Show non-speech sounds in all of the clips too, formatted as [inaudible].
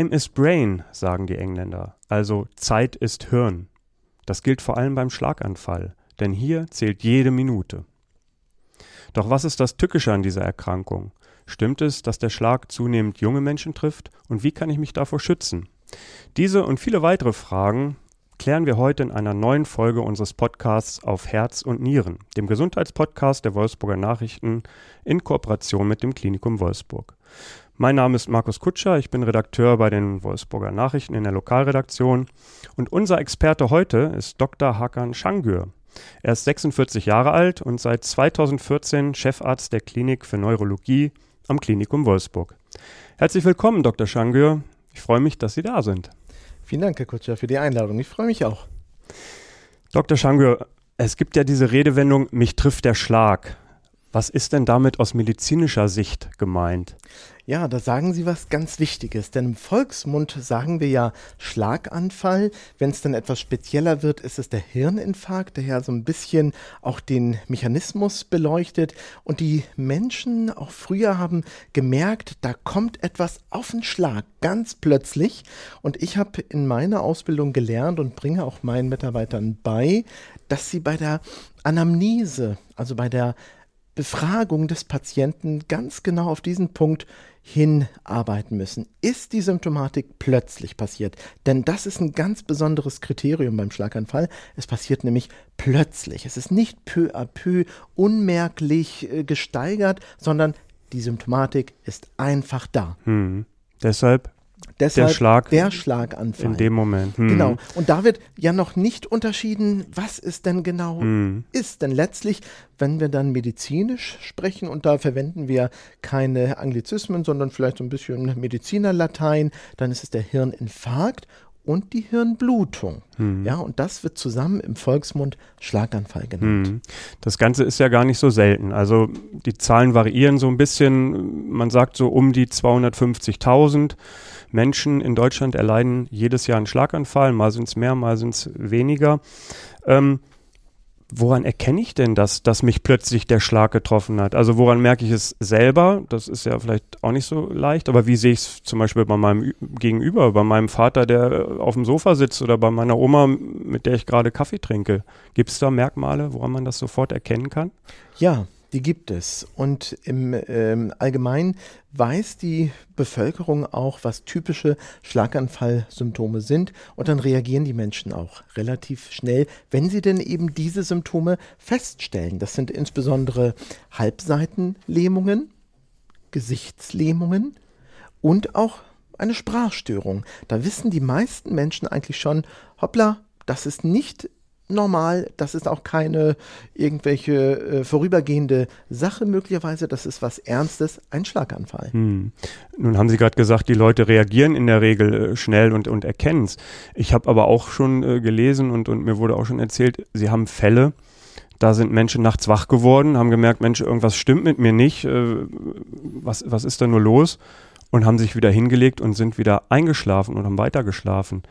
Time is Brain, sagen die Engländer, also Zeit ist Hirn. Das gilt vor allem beim Schlaganfall, denn hier zählt jede Minute. Doch was ist das Tückische an dieser Erkrankung? Stimmt es, dass der Schlag zunehmend junge Menschen trifft? Und wie kann ich mich davor schützen? Diese und viele weitere Fragen klären wir heute in einer neuen Folge unseres Podcasts auf Herz und Nieren, dem Gesundheitspodcast der Wolfsburger Nachrichten in Kooperation mit dem Klinikum Wolfsburg. Mein Name ist Markus Kutscher, ich bin Redakteur bei den Wolfsburger Nachrichten in der Lokalredaktion und unser Experte heute ist Dr. Hakan Şangür. Er ist 46 Jahre alt und seit 2014 Chefarzt der Klinik für Neurologie am Klinikum Wolfsburg. Herzlich willkommen, Dr. Şangür. Ich freue mich, dass Sie da sind. Vielen Dank, Herr Kutscher, für die Einladung. Ich freue mich auch. Dr. Şangür, es gibt ja diese Redewendung, mich trifft der Schlag. Was ist denn damit aus medizinischer Sicht gemeint? Ja, da sagen Sie was ganz Wichtiges, denn im Volksmund sagen wir ja Schlaganfall. Wenn es dann etwas spezieller wird, ist es der Hirninfarkt, der ja so ein bisschen auch den Mechanismus beleuchtet. Und die Menschen auch früher haben gemerkt, da kommt etwas auf den Schlag, ganz plötzlich. Und ich habe in meiner Ausbildung gelernt und bringe auch meinen Mitarbeitern bei, dass sie bei der Anamnese, also bei der Befragung des Patienten ganz genau auf diesen Punkt hinarbeiten müssen. Ist die Symptomatik plötzlich passiert? Denn das ist ein ganz besonderes Kriterium beim Schlaganfall. Es passiert nämlich plötzlich. Es ist nicht peu à peu unmerklich äh, gesteigert, sondern die Symptomatik ist einfach da. Hm. Deshalb Deshalb der, Schlag der Schlaganfall. In dem Moment. Hm. Genau. Und da wird ja noch nicht unterschieden, was es denn genau hm. ist. Denn letztlich, wenn wir dann medizinisch sprechen, und da verwenden wir keine Anglizismen, sondern vielleicht so ein bisschen Medizinerlatein, dann ist es der Hirninfarkt und die Hirnblutung. Hm. Ja, und das wird zusammen im Volksmund Schlaganfall genannt. Hm. Das Ganze ist ja gar nicht so selten. Also die Zahlen variieren so ein bisschen. Man sagt so um die 250.000. Menschen in Deutschland erleiden jedes Jahr einen Schlaganfall, mal sind es mehr, mal sind es weniger. Ähm, woran erkenne ich denn, dass, dass mich plötzlich der Schlag getroffen hat? Also woran merke ich es selber? Das ist ja vielleicht auch nicht so leicht, aber wie sehe ich es zum Beispiel bei meinem Gegenüber, bei meinem Vater, der auf dem Sofa sitzt oder bei meiner Oma, mit der ich gerade Kaffee trinke? Gibt es da Merkmale, woran man das sofort erkennen kann? Ja, die gibt es. Und im ähm, Allgemeinen weiß die Bevölkerung auch, was typische Schlaganfallsymptome sind. Und dann reagieren die Menschen auch relativ schnell, wenn sie denn eben diese Symptome feststellen. Das sind insbesondere Halbseitenlähmungen, Gesichtslähmungen und auch eine Sprachstörung. Da wissen die meisten Menschen eigentlich schon, hoppla, das ist nicht normal, das ist auch keine irgendwelche äh, vorübergehende Sache möglicherweise, das ist was Ernstes, ein Schlaganfall. Hm. Nun haben Sie gerade gesagt, die Leute reagieren in der Regel äh, schnell und, und erkennen es. Ich habe aber auch schon äh, gelesen und, und mir wurde auch schon erzählt, Sie haben Fälle, da sind Menschen nachts wach geworden, haben gemerkt, Mensch, irgendwas stimmt mit mir nicht, äh, was, was ist da nur los? Und haben sich wieder hingelegt und sind wieder eingeschlafen und haben weitergeschlafen.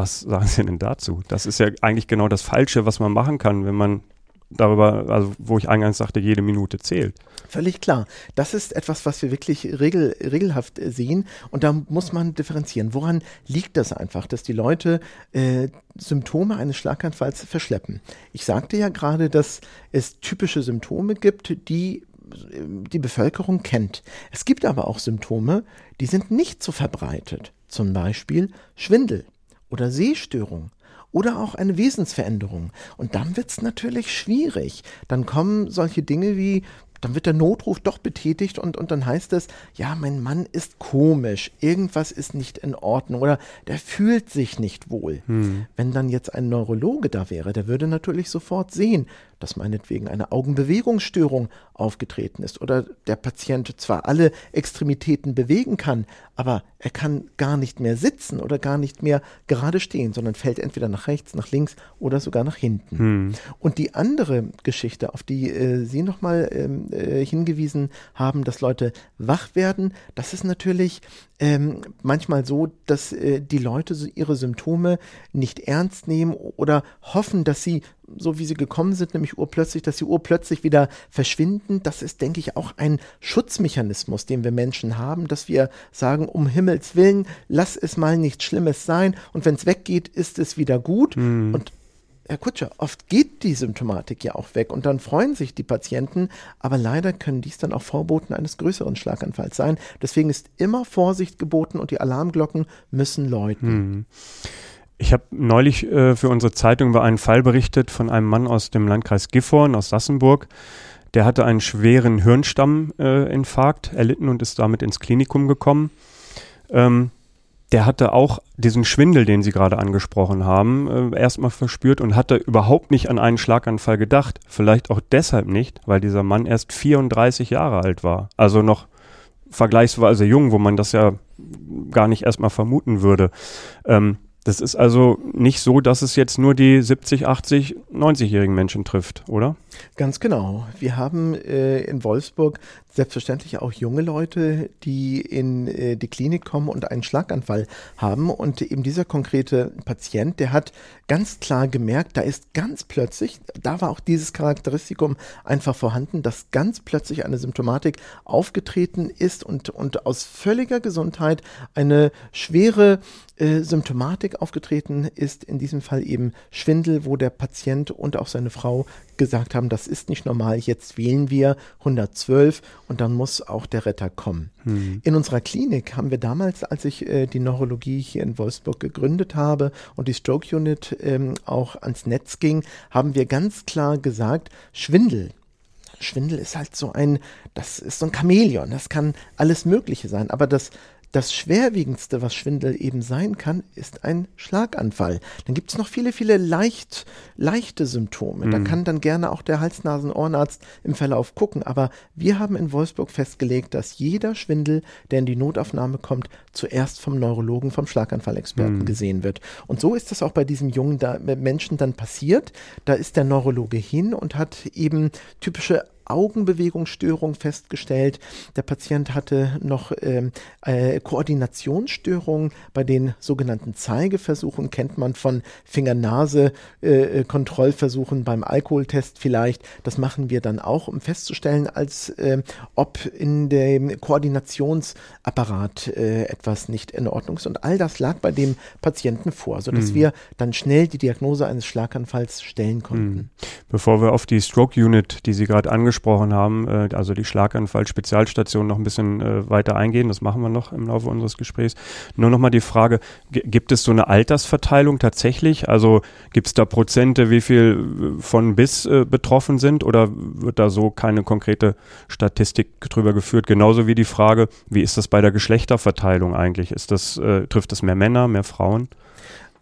Was sagen Sie denn dazu? Das ist ja eigentlich genau das Falsche, was man machen kann, wenn man darüber, also wo ich eingangs sagte, jede Minute zählt. Völlig klar. Das ist etwas, was wir wirklich regel, regelhaft äh, sehen und da muss man differenzieren. Woran liegt das einfach, dass die Leute äh, Symptome eines Schlaganfalls verschleppen? Ich sagte ja gerade, dass es typische Symptome gibt, die die Bevölkerung kennt. Es gibt aber auch Symptome, die sind nicht so verbreitet. Zum Beispiel Schwindel oder Sehstörung oder auch eine Wesensveränderung. Und dann wird es natürlich schwierig. Dann kommen solche Dinge wie dann wird der Notruf doch betätigt und, und dann heißt es, ja, mein Mann ist komisch, irgendwas ist nicht in Ordnung oder der fühlt sich nicht wohl. Hm. Wenn dann jetzt ein Neurologe da wäre, der würde natürlich sofort sehen, dass meinetwegen eine Augenbewegungsstörung aufgetreten ist oder der Patient zwar alle Extremitäten bewegen kann, aber er kann gar nicht mehr sitzen oder gar nicht mehr gerade stehen, sondern fällt entweder nach rechts, nach links oder sogar nach hinten. Hm. Und die andere Geschichte, auf die äh, Sie nochmal ähm, äh, hingewiesen haben, dass Leute wach werden, das ist natürlich ähm, manchmal so, dass äh, die Leute ihre Symptome nicht ernst nehmen oder hoffen, dass sie so wie sie gekommen sind, nämlich urplötzlich, dass sie urplötzlich wieder verschwinden. Das ist, denke ich, auch ein Schutzmechanismus, den wir Menschen haben, dass wir sagen, um Himmels Willen, lass es mal nichts Schlimmes sein und wenn es weggeht, ist es wieder gut. Mhm. Und Herr Kutscher, oft geht die Symptomatik ja auch weg und dann freuen sich die Patienten, aber leider können dies dann auch Vorboten eines größeren Schlaganfalls sein. Deswegen ist immer Vorsicht geboten und die Alarmglocken müssen läuten. Hm. Ich habe neulich äh, für unsere Zeitung über einen Fall berichtet von einem Mann aus dem Landkreis Gifhorn aus Sassenburg. Der hatte einen schweren Hirnstamminfarkt äh, erlitten und ist damit ins Klinikum gekommen. Ähm, der hatte auch diesen Schwindel, den Sie gerade angesprochen haben, äh, erstmal verspürt und hatte überhaupt nicht an einen Schlaganfall gedacht. Vielleicht auch deshalb nicht, weil dieser Mann erst 34 Jahre alt war. Also noch vergleichsweise jung, wo man das ja gar nicht erstmal vermuten würde. Ähm, das ist also nicht so, dass es jetzt nur die 70, 80, 90-jährigen Menschen trifft, oder? Ganz genau. Wir haben äh, in Wolfsburg selbstverständlich auch junge Leute, die in äh, die Klinik kommen und einen Schlaganfall haben. Und eben dieser konkrete Patient, der hat ganz klar gemerkt, da ist ganz plötzlich, da war auch dieses Charakteristikum einfach vorhanden, dass ganz plötzlich eine Symptomatik aufgetreten ist und, und aus völliger Gesundheit eine schwere äh, Symptomatik aufgetreten ist, in diesem Fall eben Schwindel, wo der Patient und auch seine Frau gesagt haben, das ist nicht normal, jetzt wählen wir 112 und dann muss auch der Retter kommen. Mhm. In unserer Klinik haben wir damals, als ich äh, die Neurologie hier in Wolfsburg gegründet habe und die Stroke Unit ähm, auch ans Netz ging, haben wir ganz klar gesagt, Schwindel Schwindel ist halt so ein, das ist so ein Chamäleon, das kann alles Mögliche sein, aber das das Schwerwiegendste, was Schwindel eben sein kann, ist ein Schlaganfall. Dann gibt es noch viele, viele leicht, leichte Symptome. Mhm. Da kann dann gerne auch der Hals-Nasen-Ohrenarzt im Verlauf gucken. Aber wir haben in Wolfsburg festgelegt, dass jeder Schwindel, der in die Notaufnahme kommt, zuerst vom Neurologen, vom Schlaganfallexperten mhm. gesehen wird. Und so ist das auch bei diesem jungen da Menschen dann passiert. Da ist der Neurologe hin und hat eben typische Augenbewegungsstörung festgestellt. Der Patient hatte noch ähm, äh, Koordinationsstörungen bei den sogenannten Zeigeversuchen, kennt man von Finger-Nase-Kontrollversuchen äh, beim Alkoholtest vielleicht. Das machen wir dann auch, um festzustellen, als äh, ob in dem Koordinationsapparat äh, etwas nicht in Ordnung ist. Und all das lag bei dem Patienten vor, sodass mhm. wir dann schnell die Diagnose eines Schlaganfalls stellen konnten. Mhm. Bevor wir auf die Stroke Unit, die Sie gerade angesprochen angesprochen haben, äh, also die Schlaganfall-Spezialstation noch ein bisschen äh, weiter eingehen. Das machen wir noch im Laufe unseres Gesprächs. Nur noch mal die Frage, gibt es so eine Altersverteilung tatsächlich? Also gibt es da Prozente, wie viel äh, von bis äh, betroffen sind oder wird da so keine konkrete Statistik drüber geführt? Genauso wie die Frage, wie ist das bei der Geschlechterverteilung eigentlich? Ist das, äh, trifft es mehr Männer, mehr Frauen?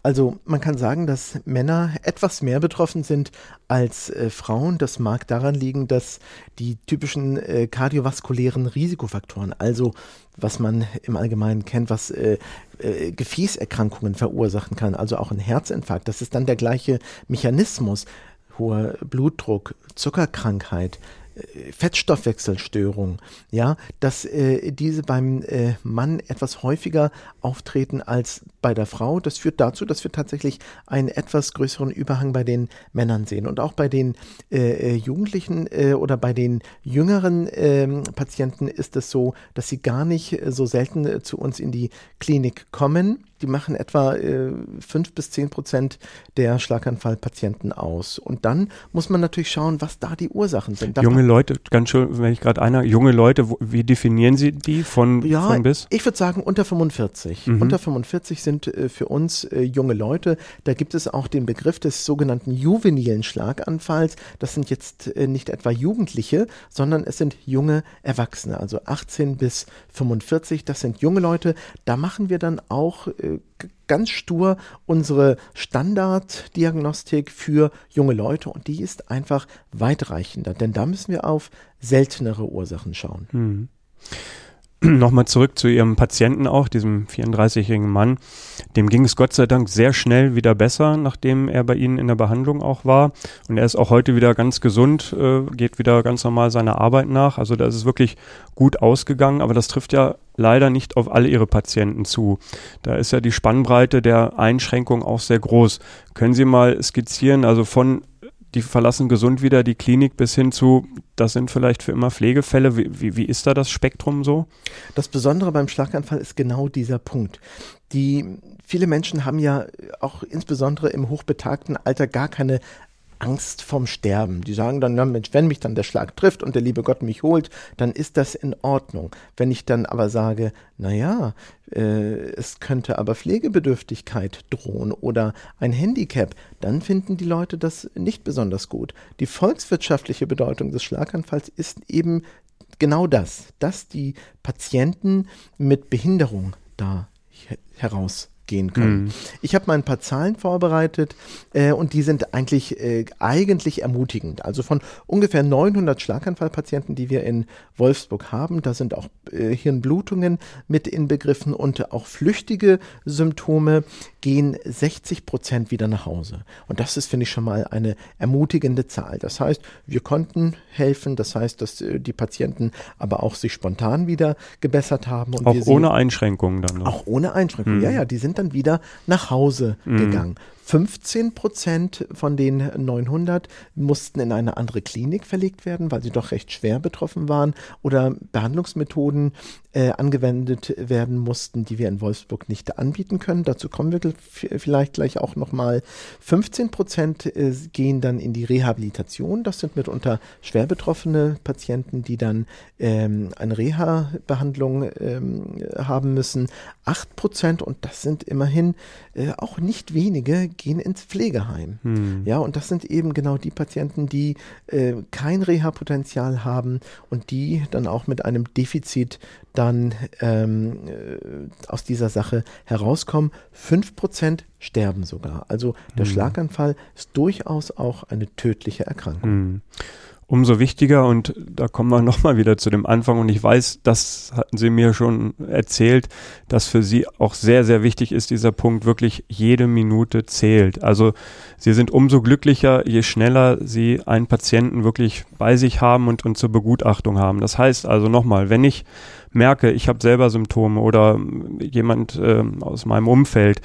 Also man kann sagen, dass Männer etwas mehr betroffen sind als äh, Frauen. Das mag daran liegen, dass die typischen äh, kardiovaskulären Risikofaktoren, also was man im Allgemeinen kennt, was äh, äh, Gefäßerkrankungen verursachen kann, also auch ein Herzinfarkt, das ist dann der gleiche Mechanismus. Hoher Blutdruck, Zuckerkrankheit, Fettstoffwechselstörung, ja, dass äh, diese beim äh, Mann etwas häufiger auftreten als bei der Frau. Das führt dazu, dass wir tatsächlich einen etwas größeren Überhang bei den Männern sehen. Und auch bei den äh, äh Jugendlichen äh, oder bei den jüngeren ähm, Patienten ist es so, dass sie gar nicht so selten äh, zu uns in die Klinik kommen die machen etwa äh, 5 bis 10 Prozent der Schlaganfallpatienten aus. Und dann muss man natürlich schauen, was da die Ursachen sind. Da junge Leute, ganz schön, wenn ich gerade einer, junge Leute, wo, wie definieren Sie die von, ja, von bis? Ich würde sagen unter 45. Mhm. Unter 45 sind äh, für uns äh, junge Leute. Da gibt es auch den Begriff des sogenannten juvenilen Schlaganfalls. Das sind jetzt äh, nicht etwa Jugendliche, sondern es sind junge Erwachsene, also 18 bis 45. Das sind junge Leute. Da machen wir dann auch äh, ganz stur unsere Standarddiagnostik für junge Leute und die ist einfach weitreichender, denn da müssen wir auf seltenere Ursachen schauen. Mhm. [clears throat] Nochmal zurück zu Ihrem Patienten auch, diesem 34-jährigen Mann. Dem ging es Gott sei Dank sehr schnell wieder besser, nachdem er bei Ihnen in der Behandlung auch war. Und er ist auch heute wieder ganz gesund, äh, geht wieder ganz normal seiner Arbeit nach. Also da ist es wirklich gut ausgegangen, aber das trifft ja leider nicht auf alle Ihre Patienten zu. Da ist ja die Spannbreite der Einschränkung auch sehr groß. Können Sie mal skizzieren, also von die verlassen gesund wieder die Klinik bis hin zu, das sind vielleicht für immer Pflegefälle. Wie, wie, wie ist da das Spektrum so? Das Besondere beim Schlaganfall ist genau dieser Punkt. Die viele Menschen haben ja auch insbesondere im hochbetagten Alter gar keine Angst vorm Sterben. Die sagen dann, na Mensch, wenn mich dann der Schlag trifft und der liebe Gott mich holt, dann ist das in Ordnung. Wenn ich dann aber sage, na ja, äh, es könnte aber Pflegebedürftigkeit drohen oder ein Handicap, dann finden die Leute das nicht besonders gut. Die volkswirtschaftliche Bedeutung des Schlaganfalls ist eben genau das, dass die Patienten mit Behinderung da heraus gehen können. Mhm. Ich habe mal ein paar Zahlen vorbereitet äh, und die sind eigentlich, äh, eigentlich ermutigend. Also von ungefähr 900 Schlaganfallpatienten, die wir in Wolfsburg haben, da sind auch äh, Hirnblutungen mit inbegriffen und auch flüchtige Symptome gehen 60 Prozent wieder nach Hause. Und das ist, finde ich, schon mal eine ermutigende Zahl. Das heißt, wir konnten helfen. Das heißt, dass äh, die Patienten aber auch sich spontan wieder gebessert haben. auch ohne Einschränkungen dann. Noch. Auch ohne Einschränkungen. Mhm. Ja, ja, die sind dann wieder nach Hause mhm. gegangen. 15 Prozent von den 900 mussten in eine andere Klinik verlegt werden, weil sie doch recht schwer betroffen waren oder Behandlungsmethoden äh, angewendet werden mussten, die wir in Wolfsburg nicht anbieten können. Dazu kommen wir vielleicht gleich auch nochmal. 15 Prozent äh, gehen dann in die Rehabilitation. Das sind mitunter schwer betroffene Patienten, die dann ähm, eine Reha-Behandlung ähm, haben müssen. 8 Prozent, und das sind immerhin äh, auch nicht wenige, gehen ins Pflegeheim. Hm. Ja, und das sind eben genau die Patienten, die äh, kein Reha-Potenzial haben und die dann auch mit einem Defizit dann ähm, äh, aus dieser Sache herauskommen. Fünf Prozent sterben sogar. Also der hm. Schlaganfall ist durchaus auch eine tödliche Erkrankung. Hm umso wichtiger und da kommen wir [laughs] nochmal wieder zu dem Anfang und ich weiß, das hatten Sie mir schon erzählt, dass für Sie auch sehr, sehr wichtig ist dieser Punkt, wirklich jede Minute zählt. Also Sie sind umso glücklicher, je schneller Sie einen Patienten wirklich bei sich haben und, und zur Begutachtung haben. Das heißt also nochmal, wenn ich merke, ich habe selber Symptome oder jemand äh, aus meinem Umfeld,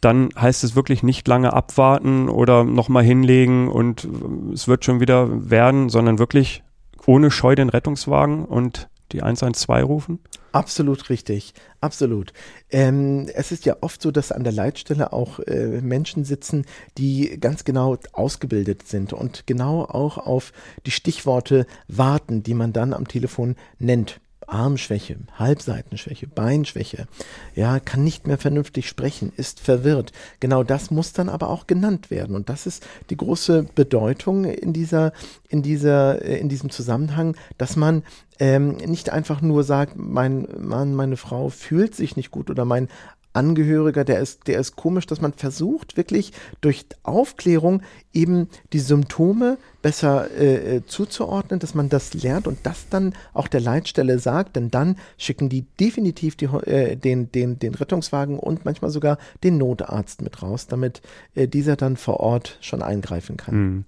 dann heißt es wirklich nicht lange abwarten oder nochmal hinlegen und es wird schon wieder werden, sondern wirklich ohne Scheu den Rettungswagen und die 112 rufen? Absolut richtig, absolut. Ähm, es ist ja oft so, dass an der Leitstelle auch äh, Menschen sitzen, die ganz genau ausgebildet sind und genau auch auf die Stichworte warten, die man dann am Telefon nennt. Armschwäche, Halbseitenschwäche, Beinschwäche, ja, kann nicht mehr vernünftig sprechen, ist verwirrt. Genau das muss dann aber auch genannt werden. Und das ist die große Bedeutung in dieser, in dieser, äh, in diesem Zusammenhang, dass man ähm, nicht einfach nur sagt, mein Mann, meine Frau fühlt sich nicht gut oder mein Angehöriger, der ist, der ist komisch, dass man versucht, wirklich durch Aufklärung eben die Symptome besser äh, äh, zuzuordnen, dass man das lernt und das dann auch der Leitstelle sagt, denn dann schicken die definitiv die, äh, den, den, den Rettungswagen und manchmal sogar den Notarzt mit raus, damit äh, dieser dann vor Ort schon eingreifen kann. Hm.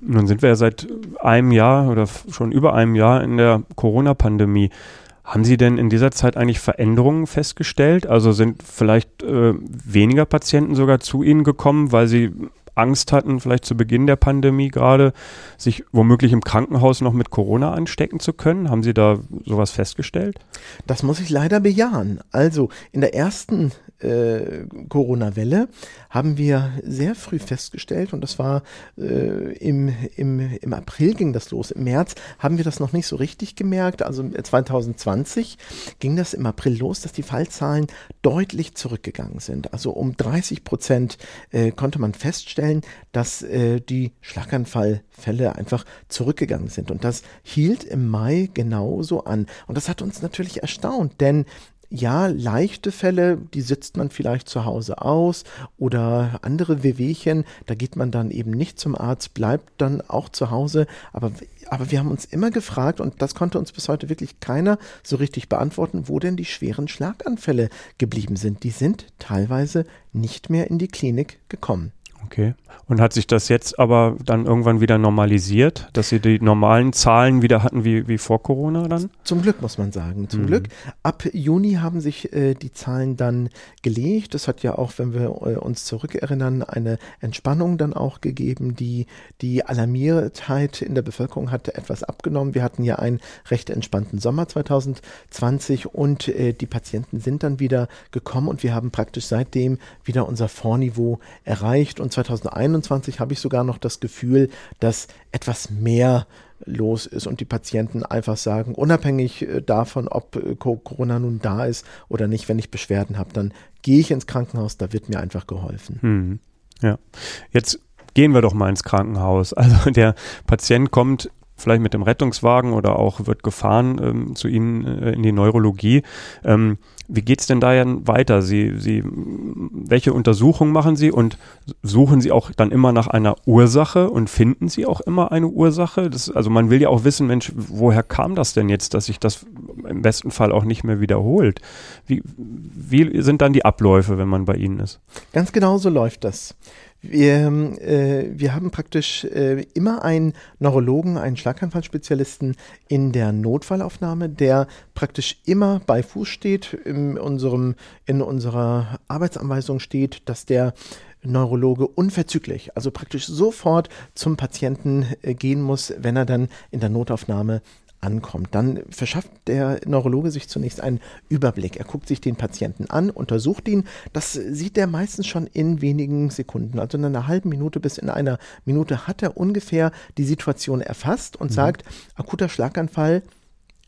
Nun sind wir ja seit einem Jahr oder schon über einem Jahr in der Corona-Pandemie. Haben Sie denn in dieser Zeit eigentlich Veränderungen festgestellt? Also sind vielleicht äh, weniger Patienten sogar zu Ihnen gekommen, weil sie Angst hatten, vielleicht zu Beginn der Pandemie gerade, sich womöglich im Krankenhaus noch mit Corona anstecken zu können? Haben Sie da sowas festgestellt? Das muss ich leider bejahen. Also in der ersten äh, Corona-Welle haben wir sehr früh festgestellt, und das war äh, im, im, im April ging das los. Im März haben wir das noch nicht so richtig gemerkt. Also 2020 ging das im April los, dass die Fallzahlen deutlich zurückgegangen sind. Also um 30 Prozent äh, konnte man feststellen, dass äh, die Schlaganfallfälle einfach zurückgegangen sind. Und das hielt im Mai genauso an. Und das hat uns natürlich erstaunt, denn ja, leichte Fälle, die sitzt man vielleicht zu Hause aus oder andere Wehwehchen, da geht man dann eben nicht zum Arzt, bleibt dann auch zu Hause. Aber, aber wir haben uns immer gefragt, und das konnte uns bis heute wirklich keiner so richtig beantworten, wo denn die schweren Schlaganfälle geblieben sind. Die sind teilweise nicht mehr in die Klinik gekommen. Okay. Und hat sich das jetzt aber dann irgendwann wieder normalisiert, dass Sie die normalen Zahlen wieder hatten wie, wie vor Corona dann? Zum Glück muss man sagen, zum mhm. Glück. Ab Juni haben sich äh, die Zahlen dann gelegt. Das hat ja auch, wenn wir äh, uns zurückerinnern, eine Entspannung dann auch gegeben. Die, die Alarmiertheit in der Bevölkerung hatte etwas abgenommen. Wir hatten ja einen recht entspannten Sommer 2020 und äh, die Patienten sind dann wieder gekommen und wir haben praktisch seitdem wieder unser Vorniveau erreicht und 2021 habe ich sogar noch das Gefühl, dass etwas mehr los ist und die Patienten einfach sagen, unabhängig äh, davon, ob äh, Corona nun da ist oder nicht, wenn ich Beschwerden habe, dann gehe ich ins Krankenhaus, da wird mir einfach geholfen. Hm. Ja, jetzt gehen wir doch mal ins Krankenhaus. [laughs] Also der Patient kommt vielleicht mit dem Rettungswagen oder auch wird gefahren ähm, zu Ihnen äh, in die Neurologie. Ähm, wie geht es denn da weiter? Sie, Sie, welche Untersuchungen machen Sie und suchen Sie auch dann immer nach einer Ursache und finden Sie auch immer eine Ursache? Das, also man will ja auch wissen, Mensch, woher kam das denn jetzt, dass sich das im besten Fall auch nicht mehr wiederholt? Wie, wie sind dann die Abläufe, wenn man bei Ihnen ist? Ganz genau so läuft das. Wir, äh, wir haben praktisch äh, immer einen Neurologen, einen Schlaganfallspezialisten in der Notfallaufnahme, der praktisch immer bei Fuß steht. In, unserem, in unserer Arbeitsanweisung steht, dass der Neurologe unverzüglich, also praktisch sofort zum Patienten äh, gehen muss, wenn er dann in der Notaufnahme ankommt. Dann verschafft der Neurologe sich zunächst einen Überblick. Er guckt sich den Patienten an, untersucht ihn. Das sieht er meistens schon in wenigen Sekunden. Also in einer halben Minute bis in einer Minute hat er ungefähr die Situation erfasst und mhm. sagt, akuter Schlaganfall,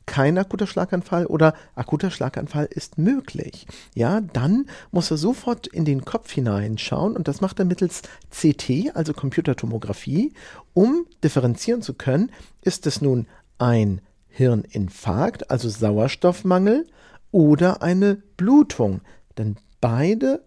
kein akuter Schlaganfall oder akuter Schlaganfall ist möglich. Ja, dann muss er sofort in den Kopf hineinschauen und das macht er mittels CT, also Computertomographie, um differenzieren zu können, ist es nun ein Hirninfarkt, also Sauerstoffmangel, oder eine Blutung. Denn beide,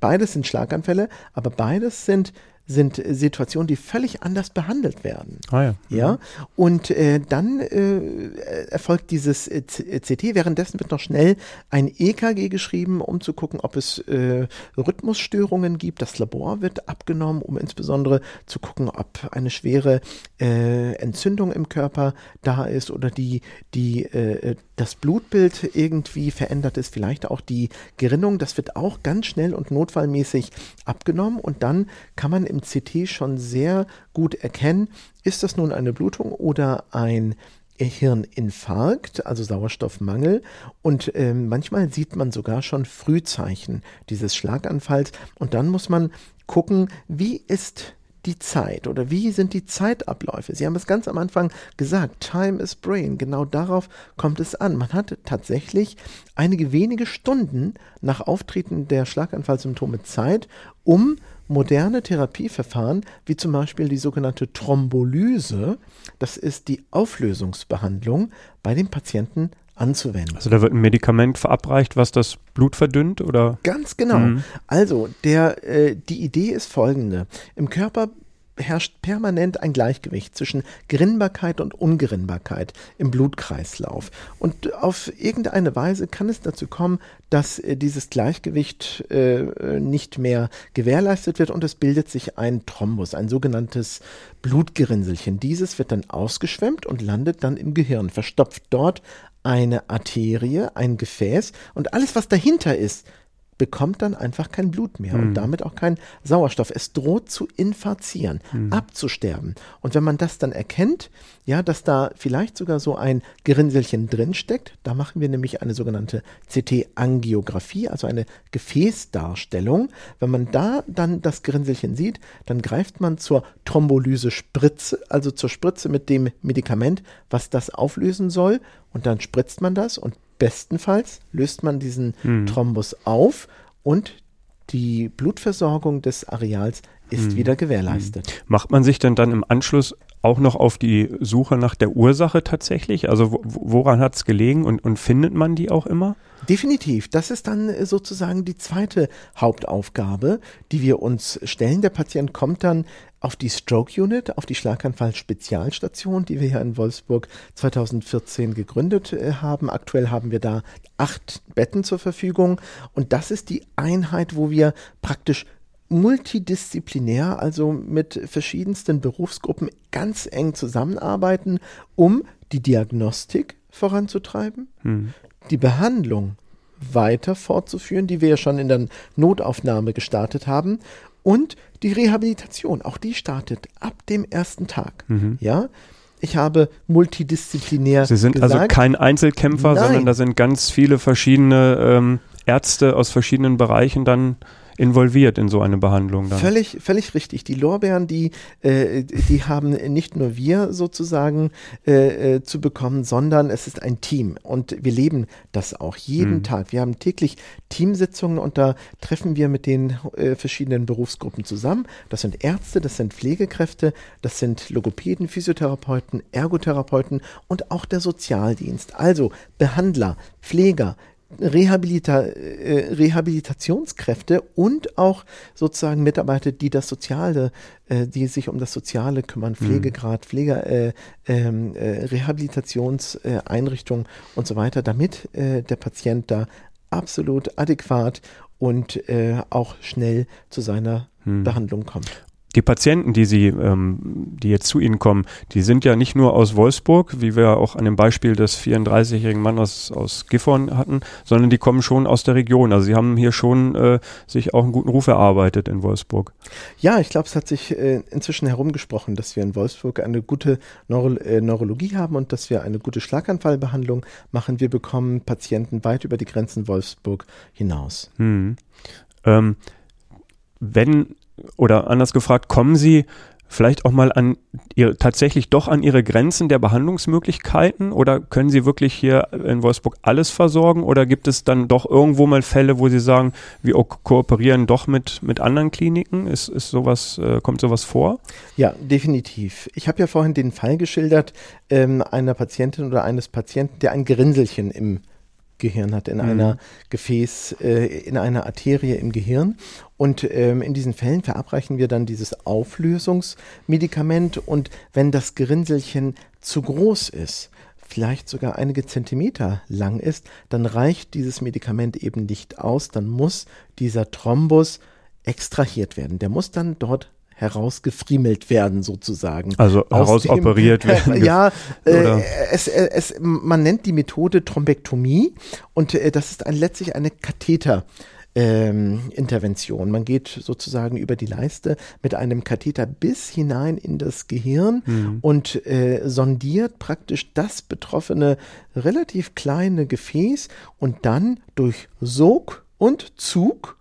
beides sind Schlaganfälle, aber beides sind sind Situationen, die völlig anders behandelt werden. Ah ja. ja? Mhm. Und äh, dann äh, erfolgt dieses äh, CT. Währenddessen wird noch schnell ein EKG geschrieben, um zu gucken, ob es äh, Rhythmusstörungen gibt. Das Labor wird abgenommen, um insbesondere zu gucken, ob eine schwere äh, Entzündung im Körper da ist oder die, die äh, das Blutbild irgendwie verändert ist, vielleicht auch die Gerinnung. Das wird auch ganz schnell und notfallmäßig abgenommen und dann kann man im im CT schon sehr gut erkennen, ist das nun eine Blutung oder ein Hirninfarkt, also Sauerstoffmangel. Und äh, manchmal sieht man sogar schon Frühzeichen dieses Schlaganfalls. Und dann muss man gucken, wie ist die Zeit oder wie sind die Zeitabläufe? Sie haben es ganz am Anfang gesagt, Time is Brain, genau darauf kommt es an. Man hat tatsächlich einige wenige Stunden nach Auftreten der Schlaganfallsymptome Zeit, um moderne Therapieverfahren, wie zum Beispiel die sogenannte Thrombolyse, das ist die Auflösungsbehandlung bei dem Patienten anzuwenden. Also da wird ein Medikament verabreicht, was das Blut verdünnt oder? Ganz genau. Mhm. Also der, äh, die Idee ist folgende. Im Körper herrscht permanent ein Gleichgewicht zwischen Gerinnbarkeit und Ungerinnbarkeit im Blutkreislauf. Und auf irgendeine Weise kann es dazu kommen, dass äh, dieses Gleichgewicht äh, nicht mehr gewährleistet wird und es bildet sich ein Thrombus, ein sogenanntes Blutgerinnselchen. Dieses wird dann ausgeschwemmt und landet dann im Gehirn, verstopft dort eine Arterie, ein Gefäß und alles, was dahinter ist, bekommt dann einfach kein Blut mehr mhm. und damit auch kein Sauerstoff. Es droht zu infarzieren, mhm. abzusterben. Und wenn man das dann erkennt, ja, dass da vielleicht sogar so ein Gerinnselchen drinsteckt, da machen wir nämlich eine sogenannte CT-Angiografie, also eine Gefäßdarstellung. Wenn man da dann das Gerinnselchen sieht, dann greift man zur Thrombolyse-Spritze, also zur Spritze mit dem Medikament, was das auflösen soll. Und dann spritzt man das und bestenfalls löst man diesen mhm. Thrombus auf und die Blutversorgung des Areals ist mhm. wieder gewährleistet. Mhm. Macht man sich denn dann im Anschluss auch noch auf die Suche nach der Ursache tatsächlich? Also woran hat es gelegen und, und findet man die auch immer? Definitiv. Das ist dann äh, sozusagen die zweite Hauptaufgabe, die wir uns stellen. Der Patient kommt dann auf die Stroke Unit, auf die Schlaganfall-Spezialstation, die wir hier in Wolfsburg 2014 gegründet äh, haben. Aktuell haben wir da acht Betten zur Verfügung und das ist die Einheit, wo wir praktisch multidisziplinär, also mit verschiedensten Berufsgruppen ganz eng zusammenarbeiten, um die Diagnostik voranzutreiben, hm. die Behandlung weiter fortzuführen, die wir ja schon in der Notaufnahme gestartet haben, und die Rehabilitation, auch die startet ab dem ersten Tag. Mhm. Ja, ich habe multidisziplinär. Sie sind also gesagt. also kein Einzelkämpfer, Nein. sondern da sind ganz viele verschiedene ähm, Ärzte aus verschiedenen Bereichen dann involviert in so eine Behandlung. Dann. Völlig, völlig richtig. Die Lorbeeren, die, äh, die haben nicht nur wir sozusagen äh, äh, zu bekommen, sondern es ist ein Team und wir leben das auch jeden mhm. Tag. Wir haben täglich Teamsitzungen und da treffen wir mit den äh, verschiedenen Berufsgruppen zusammen. Das sind Ärzte, das sind Pflegekräfte, das sind Logopäden, Physiotherapeuten, Ergotherapeuten und auch der Sozialdienst. Also Behandler, Pfleger, Rehabilita äh, Rehabilitationskräfte und auch sozusagen Mitarbeiter, die das Soziale, äh, die sich um das Soziale kümmern, mhm. Pflegegrad, Pfleger, äh, ähm, äh, Rehabilitationseinrichtungen und so weiter, damit äh, der Patient da absolut adäquat und äh, auch schnell zu seiner hm. Behandlung kommt die Patienten, die Sie, ähm, die jetzt zu Ihnen kommen, die sind ja nicht nur aus Wolfsburg, wie wir auch an dem Beispiel des 34-jährigen Mannes aus Gifhorn hatten, sondern die kommen schon aus der Region. Also Sie haben hier schon äh, sich auch einen guten Ruf erarbeitet in Wolfsburg. Ja, ich glaube, es hat sich äh, inzwischen herumgesprochen, dass wir in Wolfsburg eine gute Neuro äh, Neurologie haben und dass wir eine gute Schlaganfallbehandlung machen. Wir bekommen Patienten weit über die Grenzen Wolfsburg hinaus. Hm. Ähm, wenn oder anders gefragt, kommen Sie vielleicht auch mal an ihr, tatsächlich doch an ihre Grenzen der Behandlungsmöglichkeiten oder können Sie wirklich hier in Wolfsburg alles versorgen oder gibt es dann doch irgendwo mal Fälle, wo Sie sagen, wir kooperieren doch mit, mit anderen Kliniken? Ist, ist sowas, äh, kommt sowas vor? Ja, definitiv. Ich habe ja vorhin den Fall geschildert ähm, einer Patientin oder eines Patienten, der ein Gerinselchen im Gehirn hat, in mhm. einer Gefäß, äh, in einer Arterie im Gehirn. Und ähm, in diesen Fällen verabreichen wir dann dieses Auflösungsmedikament. Und wenn das Gerinnselchen zu groß ist, vielleicht sogar einige Zentimeter lang ist, dann reicht dieses Medikament eben nicht aus. Dann muss dieser Thrombus extrahiert werden. Der muss dann dort herausgefriemelt werden, sozusagen. Also herausoperiert werden. [laughs] ja, äh, es, es, man nennt die Methode Thrombektomie und äh, das ist ein, letztlich eine Katheter. Ähm, Intervention. Man geht sozusagen über die Leiste mit einem Katheter bis hinein in das Gehirn mhm. und äh, sondiert praktisch das betroffene relativ kleine Gefäß und dann durch Sog und Zug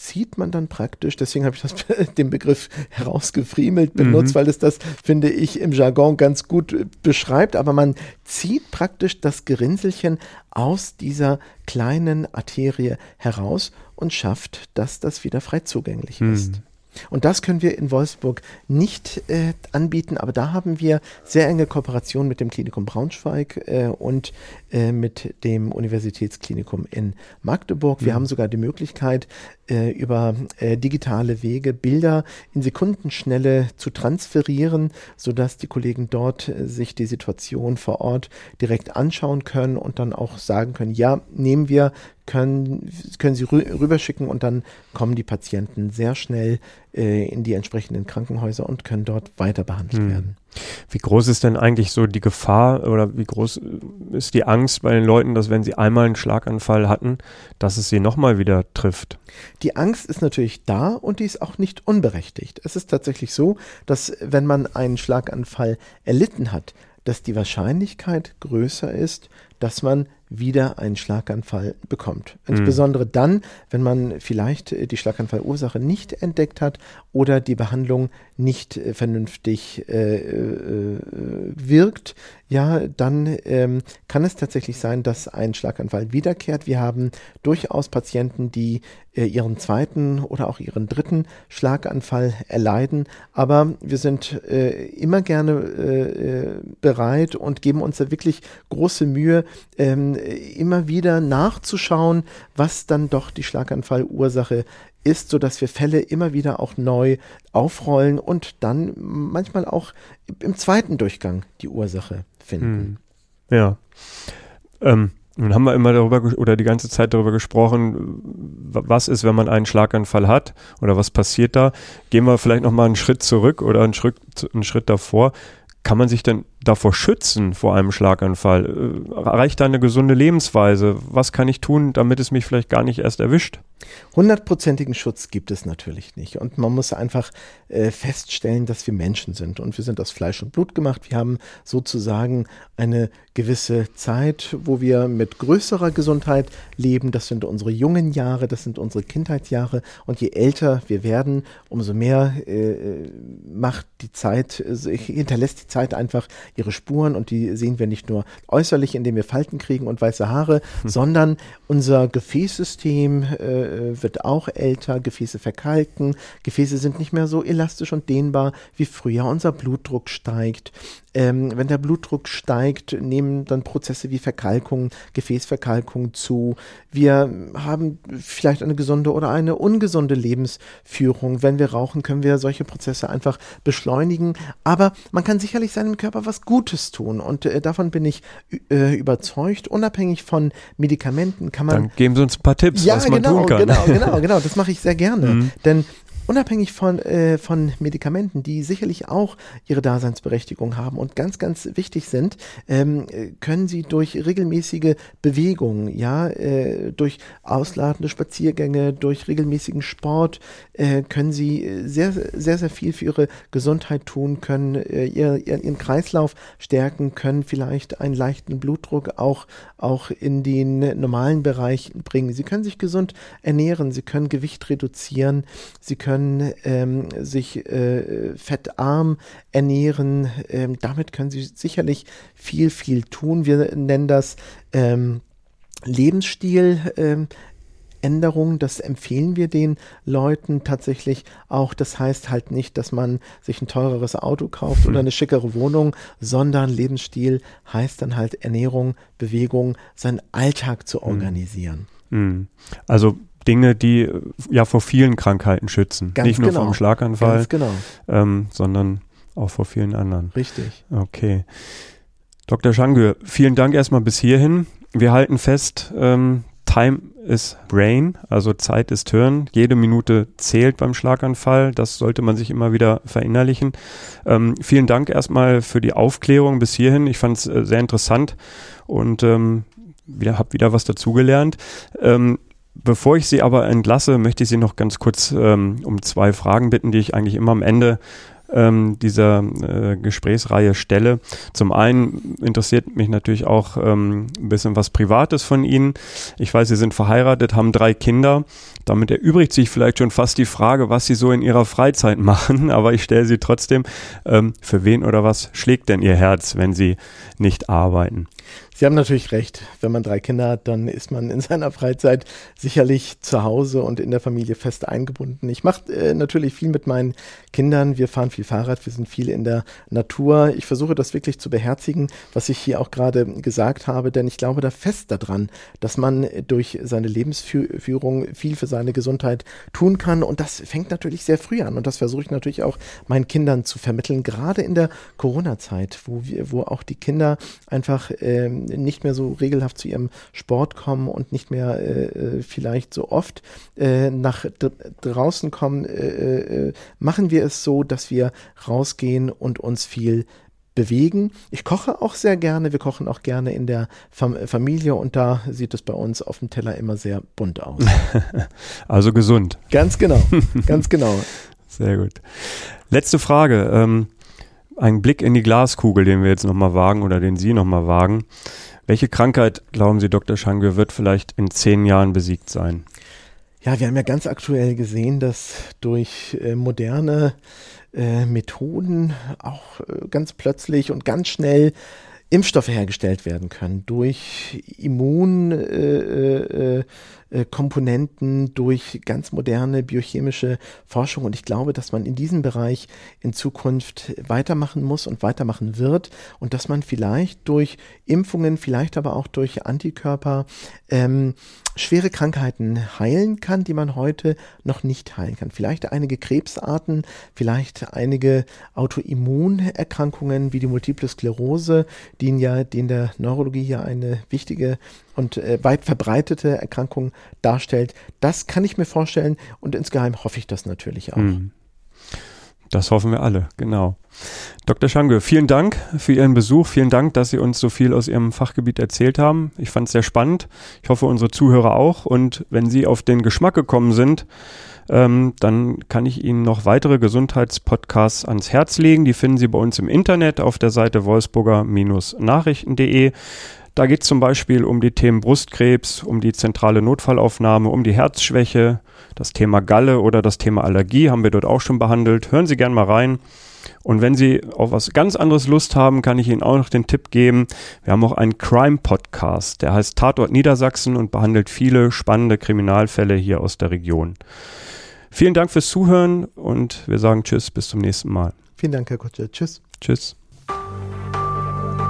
zieht man dann praktisch, deswegen habe ich das, [laughs] den Begriff herausgefriemelt benutzt, mhm. weil es das, finde ich, im Jargon ganz gut äh, beschreibt, aber man zieht praktisch das Gerinnselchen aus dieser kleinen Arterie heraus und schafft, dass das wieder frei zugänglich mhm. ist. Und das können wir in Wolfsburg nicht äh, anbieten, aber da haben wir sehr enge Kooperation mit dem Klinikum Braunschweig äh, und äh, mit dem Universitätsklinikum in Magdeburg. Wir mhm. haben sogar die Möglichkeit, äh, über äh, digitale Wege Bilder in Sekundenschnelle zu transferieren, sodass die Kollegen dort äh, sich die Situation vor Ort direkt anschauen können und dann auch sagen können, ja, nehmen wir, können, können Sie rü rüberschicken und dann kommen die Patienten sehr schnell äh, in die entsprechenden Krankenhäuser und können dort weiter behandelt hm. werden. Wie groß ist denn eigentlich so die Gefahr oder wie groß ist die Angst bei den Leuten, dass wenn sie einmal einen Schlaganfall hatten, dass es sie nochmal wieder trifft? Die Angst ist natürlich da und die ist auch nicht unberechtigt. Es ist tatsächlich so, dass wenn man einen Schlaganfall erlitten hat, dass die Wahrscheinlichkeit größer ist, dass man wieder einen Schlaganfall bekommt. Mhm. Insbesondere dann, wenn man vielleicht äh, die Schlaganfallursache nicht entdeckt hat oder die Behandlung nicht äh, vernünftig äh, äh, wirkt, ja, dann ähm, kann es tatsächlich sein, dass ein Schlaganfall wiederkehrt. Wir haben durchaus Patienten, die äh, ihren zweiten oder auch ihren dritten Schlaganfall erleiden, aber wir sind äh, immer gerne äh, bereit und geben uns da wirklich große Mühe, ähm, immer wieder nachzuschauen, was dann doch die Schlaganfallursache ist, sodass wir Fälle immer wieder auch neu aufrollen und dann manchmal auch im zweiten Durchgang die Ursache finden. Hm. Ja. Ähm, Nun haben wir immer darüber oder die ganze Zeit darüber gesprochen, was ist, wenn man einen Schlaganfall hat oder was passiert da. Gehen wir vielleicht noch mal einen Schritt zurück oder einen Schritt, einen Schritt davor. Kann man sich denn davor schützen vor einem Schlaganfall? Äh, reicht da eine gesunde Lebensweise? Was kann ich tun, damit es mich vielleicht gar nicht erst erwischt? Hundertprozentigen Schutz gibt es natürlich nicht. Und man muss einfach äh, feststellen, dass wir Menschen sind. Und wir sind aus Fleisch und Blut gemacht. Wir haben sozusagen eine gewisse Zeit, wo wir mit größerer Gesundheit leben. Das sind unsere jungen Jahre, das sind unsere Kindheitsjahre. Und je älter wir werden, umso mehr äh, macht die Zeit, äh, hinterlässt die Zeit einfach ihre Spuren und die sehen wir nicht nur äußerlich, indem wir Falten kriegen und weiße Haare, hm. sondern unser Gefäßsystem äh, wird auch älter, Gefäße verkalken, Gefäße sind nicht mehr so elastisch und dehnbar wie früher, unser Blutdruck steigt, ähm, wenn der Blutdruck steigt, nehmen dann Prozesse wie Verkalkung, Gefäßverkalkung zu. Wir haben vielleicht eine gesunde oder eine ungesunde Lebensführung. Wenn wir rauchen, können wir solche Prozesse einfach beschleunigen. Aber man kann sicherlich seinem Körper was Gutes tun. Und äh, davon bin ich äh, überzeugt. Unabhängig von Medikamenten kann man. Dann geben Sie uns ein paar Tipps, ja, was man genau, tun kann. Genau, [laughs] genau, genau. Das mache ich sehr gerne. Mhm. Denn unabhängig von, äh, von Medikamenten, die sicherlich auch ihre Daseinsberechtigung haben und ganz, ganz wichtig sind, ähm, können sie durch regelmäßige Bewegungen, ja, äh, durch ausladende Spaziergänge, durch regelmäßigen Sport, äh, können sie sehr, sehr, sehr viel für ihre Gesundheit tun, können äh, ihr, ihren Kreislauf stärken, können vielleicht einen leichten Blutdruck auch, auch in den normalen Bereich bringen. Sie können sich gesund ernähren, sie können Gewicht reduzieren, sie können können ähm, sich äh, fettarm ernähren. Ähm, damit können sie sicherlich viel, viel tun. Wir nennen das ähm, Lebensstil. Ähm, Änderung, das empfehlen wir den Leuten tatsächlich auch. Das heißt halt nicht, dass man sich ein teureres Auto kauft oder hm. eine schickere Wohnung, sondern Lebensstil heißt dann halt Ernährung, Bewegung, seinen Alltag zu hm. organisieren. Also Dinge, die äh, ja vor vielen Krankheiten schützen. Ganz Nicht nur genau. vor dem Schlaganfall, genau. ähm, sondern auch vor vielen anderen. Richtig. Okay. Dr. Schangür, vielen Dank erstmal bis hierhin. Wir halten fest, ähm, Time is Brain, also Zeit ist Hirn. Jede Minute zählt beim Schlaganfall. Das sollte man sich immer wieder verinnerlichen. Ähm, vielen Dank erstmal für die Aufklärung bis hierhin. Ich fand es äh, sehr interessant und ähm, wieder, habe wieder was dazugelernt. Ähm, Bevor ich Sie aber entlasse, möchte ich Sie noch ganz kurz ähm, um zwei Fragen bitten, die ich eigentlich immer am Ende ähm, dieser äh, Gesprächsreihe stelle. Zum einen interessiert mich natürlich auch ähm, ein bisschen was Privates von Ihnen. Ich weiß, Sie sind verheiratet, haben drei Kinder. Damit erübrigt sich vielleicht schon fast die Frage, was Sie so in Ihrer Freizeit [laughs] machen. Aber ich stelle sie trotzdem, ähm, für wen oder was schlägt denn Ihr Herz, wenn Sie nicht arbeiten? Sie haben natürlich recht. Wenn man drei Kinder hat, dann ist man in [laughs] seiner Freizeit sicherlich zu Hause und in der Familie fest eingebunden. Ich mache äh, natürlich viel mit meinen Kindern. Wir fahren viel Fahrrad, wir sind viel in der Natur. Ich versuche das wirklich zu beherzigen, was ich hier auch gerade gesagt habe, denn ich glaube da fest daran, dass man durch seine Lebensführung viel für seine Gesundheit tun kann. Und das fängt natürlich sehr früh an. Und das versuche ich natürlich auch meinen Kindern zu vermitteln, gerade in der Corona-Zeit, wo wir, wo auch die Kinder einfach ähm, nicht mehr so regelhaft zu ihrem Sport kommen und nicht mehr äh, äh vielleicht so oft äh, nach draußen kommen, äh, äh, machen wir es so, dass wir rausgehen und uns viel bewegen. Ich koche auch sehr gerne. Wir kochen auch gerne in der Fam Familie und da sieht es bei uns auf dem Teller immer sehr bunt aus. [laughs] Also gesund. Ganz genau, [laughs] ganz genau. Sehr gut. Letzte Frage. Ähm, ein Blick in die Glaskugel, den wir jetzt nochmal wagen oder den Sie nochmal wagen. Welche Krankheit, glauben Sie, Dr. Schangwe, wird vielleicht in zehn Jahren besiegt sein? Ja, wir haben ja ganz aktuell gesehen, dass durch äh, moderne äh, Methoden auch äh, ganz plötzlich und ganz schnell Impfstoffe hergestellt werden können durch Immun äh, Komponenten durch ganz moderne biochemische Forschung. Und ich glaube, dass man in diesem Bereich in Zukunft weitermachen muss und weitermachen wird und dass man vielleicht durch Impfungen, vielleicht aber auch durch Antikörper ähm, schwere Krankheiten heilen kann, die man heute noch nicht heilen kann. Vielleicht einige Krebsarten, vielleicht einige Autoimmunerkrankungen wie die Multiple Sklerose, die ja, die in der Neurologie ja eine wichtige und äh, weit verbreitete Erkrankung darstellt. Das kann ich mir vorstellen und insgeheim hoffe ich das natürlich auch. Mhm. Das hoffen wir alle, genau. Dr. Schange, vielen Dank für Ihren Besuch. Vielen Dank, dass Sie uns so viel aus Ihrem Fachgebiet erzählt haben. Ich fand es sehr spannend. Ich hoffe, unsere Zuhörer auch. Und wenn Sie auf den Geschmack gekommen sind, ähm, dann kann ich Ihnen noch weitere Gesundheitspodcasts ans Herz legen. Die finden Sie bei uns im Internet auf der Seite wolfsburger-nachrichten.de. Da geht es zum Beispiel um die Themen Brustkrebs, um die zentrale Notfallaufnahme, um die Herzschwäche, das Thema Galle oder das Thema Allergie haben wir dort auch schon behandelt. Hören Sie gern mal rein. Und wenn Sie auf was ganz anderes Lust haben, kann ich Ihnen auch noch den Tipp geben. Wir haben auch einen Crime-Podcast, der heißt Tatort Niedersachsen und behandelt viele spannende Kriminalfälle hier aus der Region. Vielen Dank fürs Zuhören und wir sagen Tschüss, bis zum nächsten Mal. Vielen Dank, Herr Kutscher. Tschüss. Tschüss.